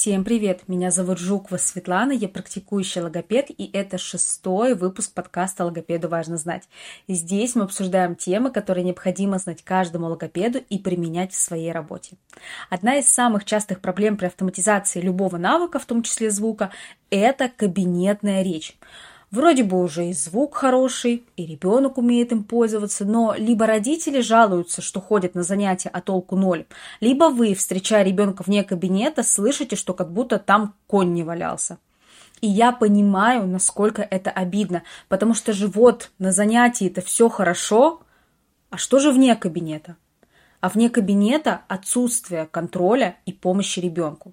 Всем привет! Меня зовут Жукова Светлана, я практикующий логопед, и это шестой выпуск подкаста «Логопеду важно знать». Здесь мы обсуждаем темы, которые необходимо знать каждому логопеду и применять в своей работе. Одна из самых частых проблем при автоматизации любого навыка, в том числе звука, это кабинетная речь. Вроде бы уже и звук хороший, и ребенок умеет им пользоваться, но либо родители жалуются, что ходят на занятия, а толку ноль, либо вы, встречая ребенка вне кабинета, слышите, что как будто там конь не валялся. И я понимаю, насколько это обидно, потому что же вот на занятии это все хорошо, а что же вне кабинета? А вне кабинета отсутствие контроля и помощи ребенку.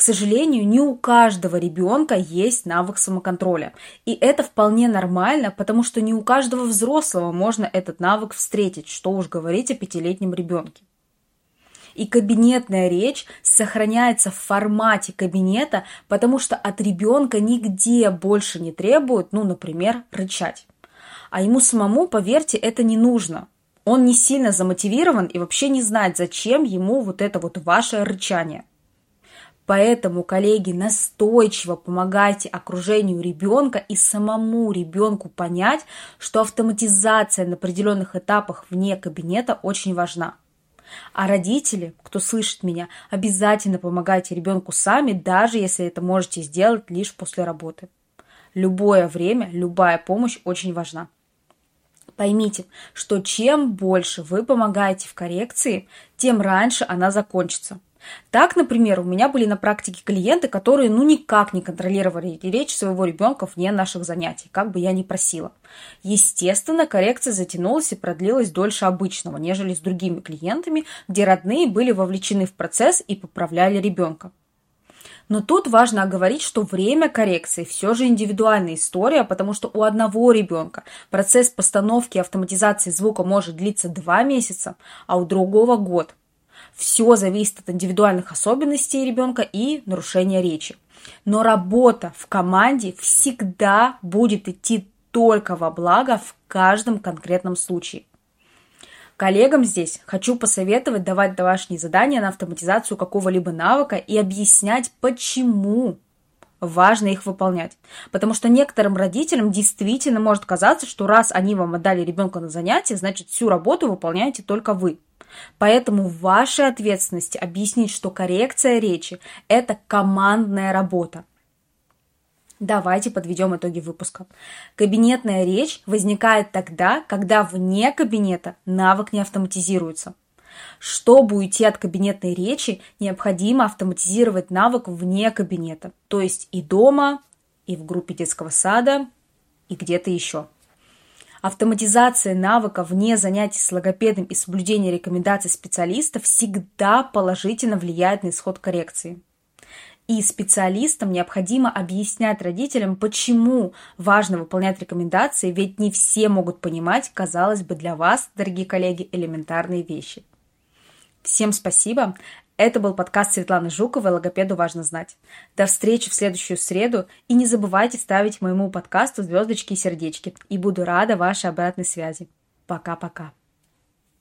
К сожалению, не у каждого ребенка есть навык самоконтроля. И это вполне нормально, потому что не у каждого взрослого можно этот навык встретить, что уж говорить о пятилетнем ребенке. И кабинетная речь сохраняется в формате кабинета, потому что от ребенка нигде больше не требуют, ну, например, рычать. А ему самому, поверьте, это не нужно. Он не сильно замотивирован и вообще не знает, зачем ему вот это вот ваше рычание. Поэтому, коллеги, настойчиво помогайте окружению ребенка и самому ребенку понять, что автоматизация на определенных этапах вне кабинета очень важна. А родители, кто слышит меня, обязательно помогайте ребенку сами, даже если это можете сделать лишь после работы. Любое время, любая помощь очень важна. Поймите, что чем больше вы помогаете в коррекции, тем раньше она закончится – так, например, у меня были на практике клиенты, которые ну никак не контролировали речь своего ребенка вне наших занятий, как бы я ни просила. Естественно, коррекция затянулась и продлилась дольше обычного, нежели с другими клиентами, где родные были вовлечены в процесс и поправляли ребенка. Но тут важно оговорить, что время коррекции все же индивидуальная история, потому что у одного ребенка процесс постановки и автоматизации звука может длиться два месяца, а у другого год. Все зависит от индивидуальных особенностей ребенка и нарушения речи. Но работа в команде всегда будет идти только во благо в каждом конкретном случае. Коллегам здесь хочу посоветовать давать домашние задания на автоматизацию какого-либо навыка и объяснять, почему важно их выполнять. Потому что некоторым родителям действительно может казаться, что раз они вам отдали ребенка на занятие, значит всю работу выполняете только вы. Поэтому в вашей ответственности объяснить, что коррекция речи – это командная работа. Давайте подведем итоги выпуска. Кабинетная речь возникает тогда, когда вне кабинета навык не автоматизируется. Чтобы уйти от кабинетной речи, необходимо автоматизировать навык вне кабинета, то есть и дома, и в группе детского сада, и где-то еще. Автоматизация навыка вне занятий с логопедом и соблюдение рекомендаций специалиста всегда положительно влияет на исход коррекции. И специалистам необходимо объяснять родителям, почему важно выполнять рекомендации, ведь не все могут понимать, казалось бы, для вас, дорогие коллеги, элементарные вещи. Всем спасибо. Это был подкаст Светланы Жуковой «Логопеду важно знать». До встречи в следующую среду. И не забывайте ставить моему подкасту звездочки и сердечки. И буду рада вашей обратной связи. Пока-пока.